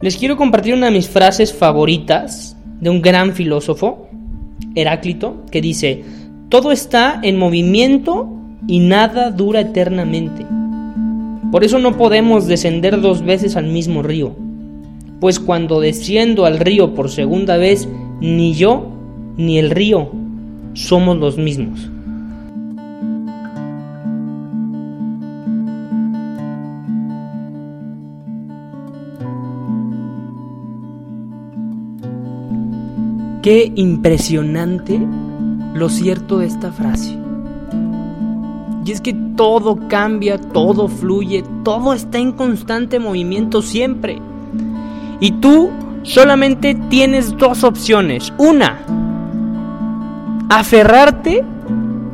Les quiero compartir una de mis frases favoritas de un gran filósofo, Heráclito, que dice, todo está en movimiento y nada dura eternamente. Por eso no podemos descender dos veces al mismo río, pues cuando desciendo al río por segunda vez, ni yo ni el río somos los mismos. Qué impresionante lo cierto de esta frase. Y es que todo cambia, todo fluye, todo está en constante movimiento siempre. Y tú solamente tienes dos opciones. Una, aferrarte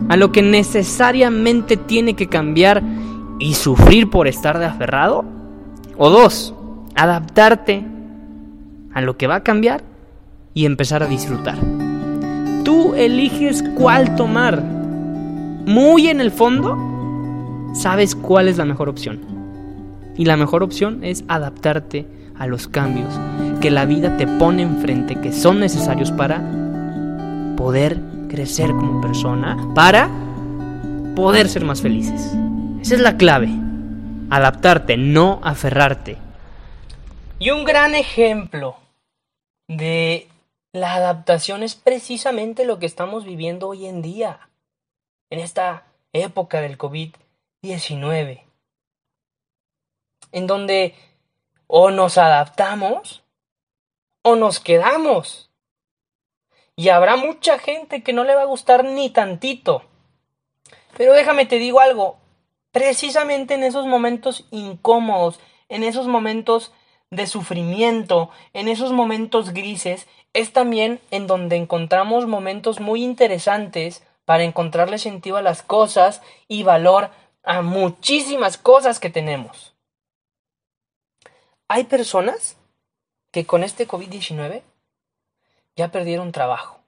a lo que necesariamente tiene que cambiar y sufrir por estar de aferrado. O dos, adaptarte a lo que va a cambiar y empezar a disfrutar. Tú eliges cuál tomar. Muy en el fondo, sabes cuál es la mejor opción. Y la mejor opción es adaptarte a los cambios que la vida te pone enfrente, que son necesarios para poder crecer como persona, para poder ser más felices. Esa es la clave. Adaptarte, no aferrarte. Y un gran ejemplo de la adaptación es precisamente lo que estamos viviendo hoy en día, en esta época del COVID-19, en donde o nos adaptamos o nos quedamos. Y habrá mucha gente que no le va a gustar ni tantito. Pero déjame te digo algo, precisamente en esos momentos incómodos, en esos momentos de sufrimiento, en esos momentos grises, es también en donde encontramos momentos muy interesantes para encontrarle sentido a las cosas y valor a muchísimas cosas que tenemos. Hay personas que con este COVID-19 ya perdieron trabajo,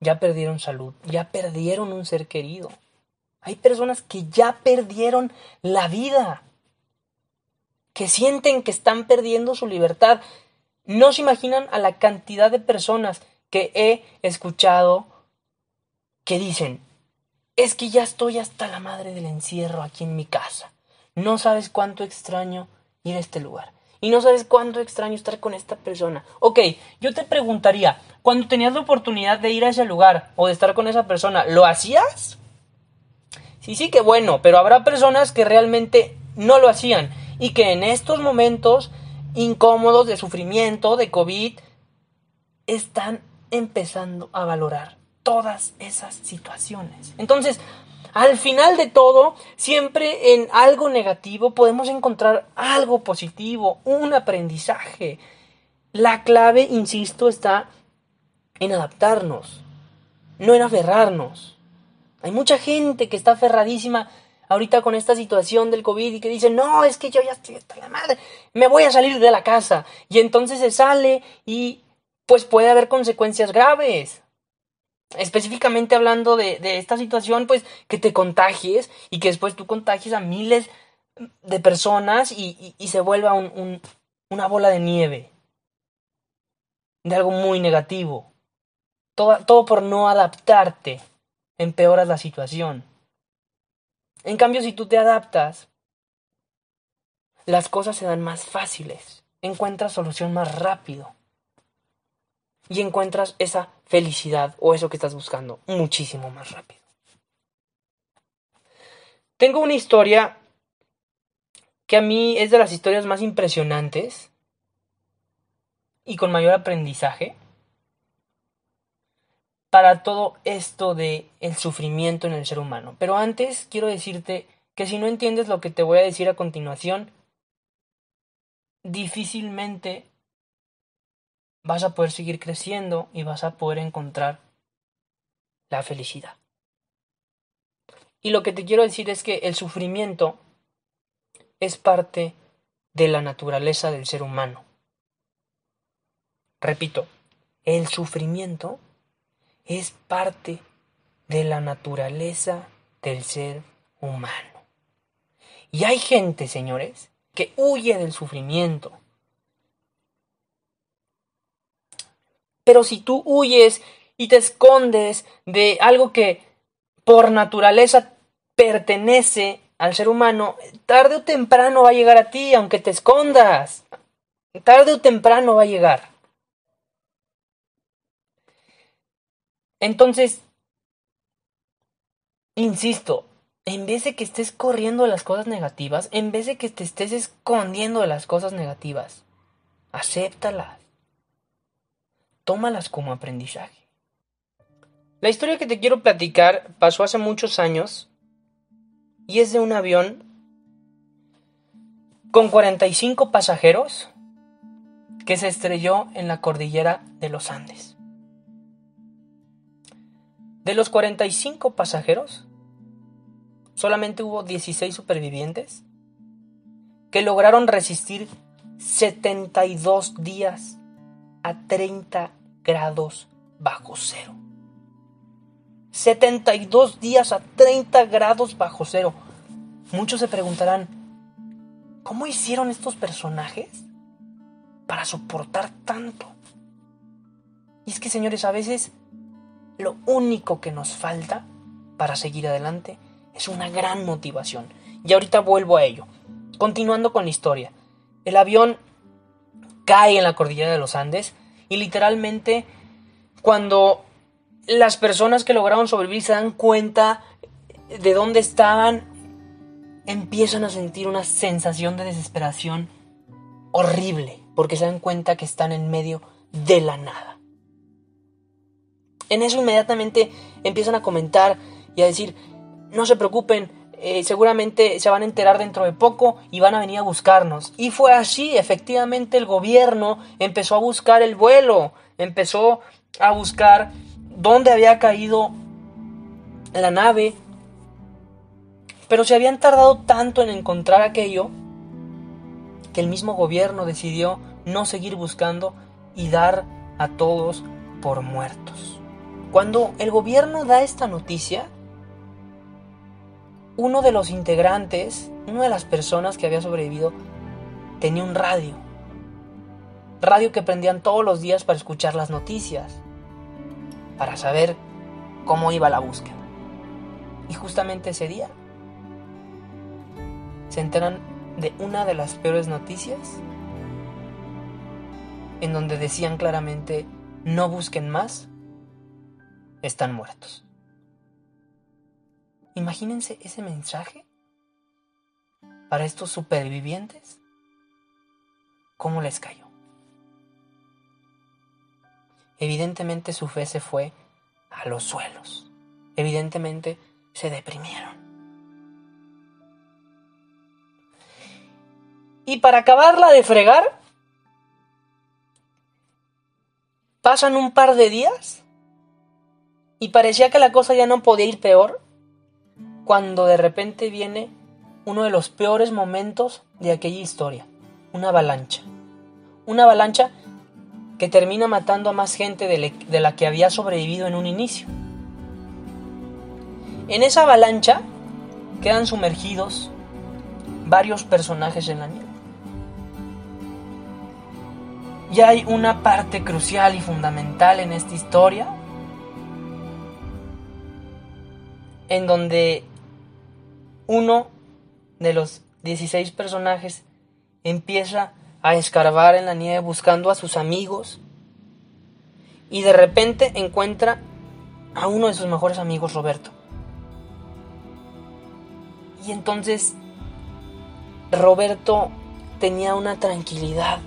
ya perdieron salud, ya perdieron un ser querido. Hay personas que ya perdieron la vida, que sienten que están perdiendo su libertad. No se imaginan a la cantidad de personas que he escuchado que dicen, es que ya estoy hasta la madre del encierro aquí en mi casa. No sabes cuánto extraño ir a este lugar. Y no sabes cuánto extraño estar con esta persona. Ok, yo te preguntaría, cuando tenías la oportunidad de ir a ese lugar o de estar con esa persona, ¿lo hacías? Sí, sí, que bueno, pero habrá personas que realmente no lo hacían y que en estos momentos incómodos de sufrimiento, de COVID, están empezando a valorar todas esas situaciones. Entonces, al final de todo, siempre en algo negativo podemos encontrar algo positivo, un aprendizaje. La clave, insisto, está en adaptarnos, no en aferrarnos. Hay mucha gente que está aferradísima ahorita con esta situación del COVID y que dice, no, es que yo ya estoy hasta la madre, me voy a salir de la casa. Y entonces se sale y pues puede haber consecuencias graves. Específicamente hablando de, esta situación, pues que te contagies y que después tú contagies a miles de personas y, se vuelva una bola de nieve. De algo muy negativo. Todo, todo por no adaptarte empeoras la situación. En cambio, si tú te adaptas, las cosas se dan más fáciles, encuentras solución más rápido. Y encuentras esa felicidad o eso que estás buscando muchísimo más rápido. Tengo una historia que a mí es de las historias más impresionantes y con mayor aprendizaje para todo esto de el sufrimiento en el ser humano. Pero antes quiero decirte que si no entiendes lo que te voy a decir a continuación, difícilmente vas a poder seguir creciendo y vas a poder encontrar la felicidad. Y lo que te quiero decir es que el sufrimiento es parte de la naturaleza del ser humano. Repito, el sufrimiento es parte de la naturaleza del ser humano. Y hay gente, señores, que huye del sufrimiento. Pero si tú huyes y te escondes de algo que por naturaleza pertenece al ser humano, tarde o temprano va a llegar a ti, aunque te escondas. Tarde o temprano va a llegar. Entonces, insisto, en vez de que estés corriendo las cosas negativas, en vez de que te estés escondiendo de las cosas negativas, acéptalas. Tómalas como aprendizaje. La historia que te quiero platicar pasó hace muchos años y es de un avión con 45 pasajeros que se estrelló en la cordillera de los Andes. De los 45 pasajeros, solamente hubo 16 supervivientes que lograron resistir 72 días a 30 grados bajo cero. 72 días a 30 grados bajo cero. Muchos se preguntarán, ¿cómo hicieron estos personajes para soportar tanto? Y es que, señores, a veces lo único que nos falta para seguir adelante es una gran motivación. Y ahorita vuelvo a ello. Continuando con la historia. El avión cae en la cordillera de los Andes y literalmente cuando las personas que lograron sobrevivir se dan cuenta de dónde estaban, empiezan a sentir una sensación de desesperación horrible, porque se dan cuenta que están en medio de la nada. En eso inmediatamente empiezan a comentar y a decir, no se preocupen, eh, seguramente se van a enterar dentro de poco y van a venir a buscarnos. Y fue así, efectivamente el gobierno empezó a buscar el vuelo, empezó a buscar dónde había caído la nave. Pero se habían tardado tanto en encontrar aquello que el mismo gobierno decidió no seguir buscando y dar a todos por muertos. Cuando el gobierno da esta noticia, uno de los integrantes, una de las personas que había sobrevivido, tenía un radio. Radio que prendían todos los días para escuchar las noticias, para saber cómo iba la búsqueda. Y justamente ese día se enteran de una de las peores noticias en donde decían claramente, no busquen más, están muertos. Imagínense ese mensaje para estos supervivientes. ¿Cómo les cayó? Evidentemente su fe se fue a los suelos. Evidentemente se deprimieron. Y para acabarla de fregar, pasan un par de días y parecía que la cosa ya no podía ir peor cuando de repente viene uno de los peores momentos de aquella historia, una avalancha. Una avalancha que termina matando a más gente de, la que había sobrevivido en un inicio. En esa avalancha quedan sumergidos varios personajes en la nieve. Y hay una parte crucial y fundamental en esta historia en donde uno de los 16 personajes empieza a escarbar en la nieve buscando a sus amigos y de repente encuentra a uno de sus mejores amigos, Roberto. Y entonces Roberto tenía una tranquilidad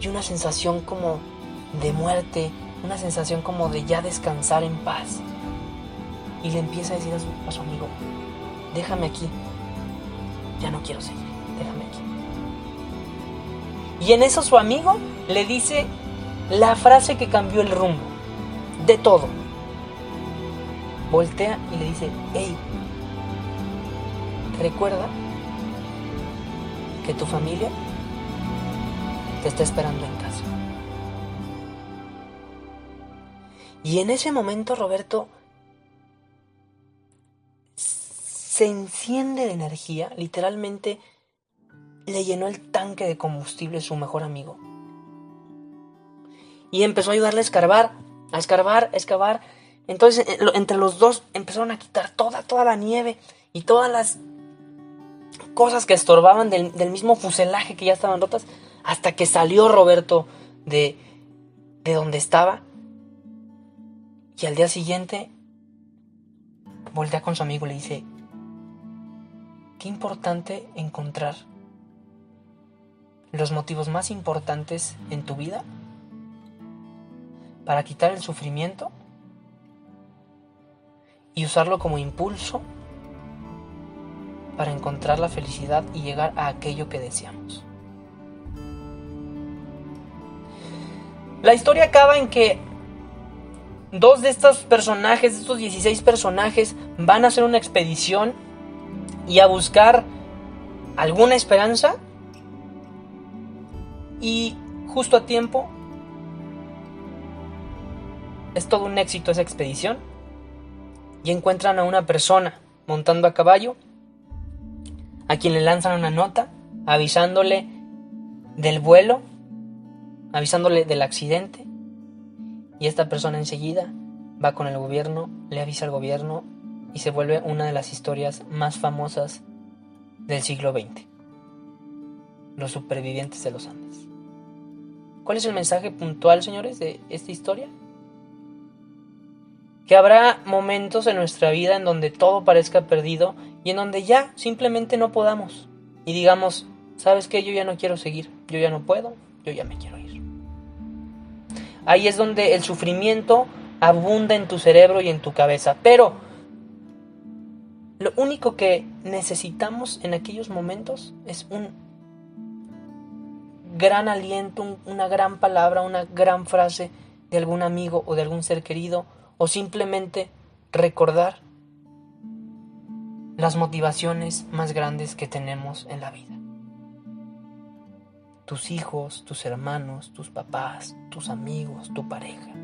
y una sensación como de muerte, una sensación como de ya descansar en paz. Y le empieza a decir a su, amigo, déjame aquí. Ya no quiero seguir, déjame aquí. Y en eso su amigo le dice la frase que cambió el rumbo de todo. Voltea y le dice, hey, recuerda que tu familia te está esperando en casa. Y en ese momento Roberto se enciende de energía, literalmente le llenó el tanque de combustible su mejor amigo. y empezó a ayudarle a escarbar, a escarbar, a escarbar. Entonces, eh, entre los dos empezaron a quitar toda, toda la nieve y todas las cosas que estorbaban del, mismo fuselaje que ya estaban rotas, hasta que salió Roberto de, de donde estaba. Y al día siguiente, voltea con su amigo y le dice, qué importante encontrar los motivos más importantes en tu vida para quitar el sufrimiento y usarlo como impulso para encontrar la felicidad y llegar a aquello que deseamos. La historia acaba en que dos de estos personajes, de estos 16 personajes, van a hacer una expedición y a buscar alguna esperanza. Y justo a tiempo, es todo un éxito esa expedición. Y encuentran a una persona montando a caballo a quien le lanzan una nota avisándole del vuelo, avisándole del accidente. Y esta persona enseguida va con el gobierno, le avisa al gobierno y se vuelve una de las historias más famosas del siglo XX. Los supervivientes de los Andes. ¿Cuál es el mensaje puntual, señores, de esta historia? Que habrá momentos en nuestra vida en donde todo parezca perdido y en donde ya simplemente no podamos. Y digamos, ¿sabes qué? Yo ya no quiero seguir, yo ya no puedo, yo ya me quiero ir. Ahí es donde el sufrimiento abunda en tu cerebro y en tu cabeza. Pero lo único que necesitamos en aquellos momentos es un gran aliento, una gran palabra, una gran frase de algún amigo o de algún ser querido, o simplemente recordar las motivaciones más grandes que tenemos en la vida. Tus hijos, tus hermanos, tus papás, tus amigos, tu pareja.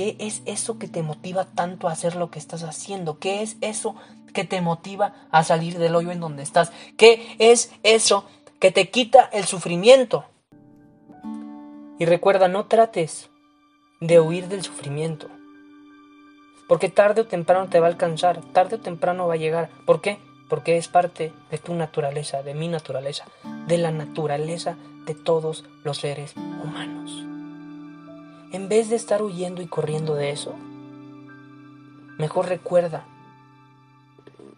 ¿Qué es eso que te motiva tanto a hacer lo que estás haciendo? ¿Qué es eso que te motiva a salir del hoyo en donde estás? ¿Qué es eso que te quita el sufrimiento? Y recuerda, no trates de huir del sufrimiento. Porque tarde o temprano te va a alcanzar, tarde o temprano va a llegar. ¿Por qué? Porque es parte de tu naturaleza, de mi naturaleza, de la naturaleza de todos los seres humanos. En vez de estar huyendo y corriendo de eso, mejor recuerda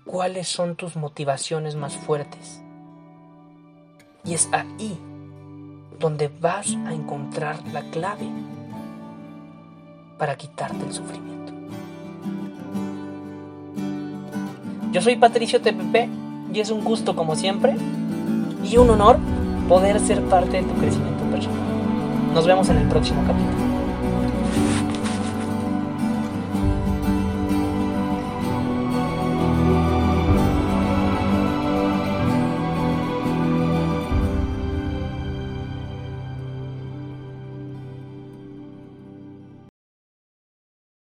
cuáles son tus motivaciones más fuertes. Y es ahí donde vas a encontrar la clave para quitarte el sufrimiento. Yo soy Patricio TPP y es un gusto como siempre y un honor poder ser parte de tu crecimiento personal. Nos vemos en el próximo capítulo.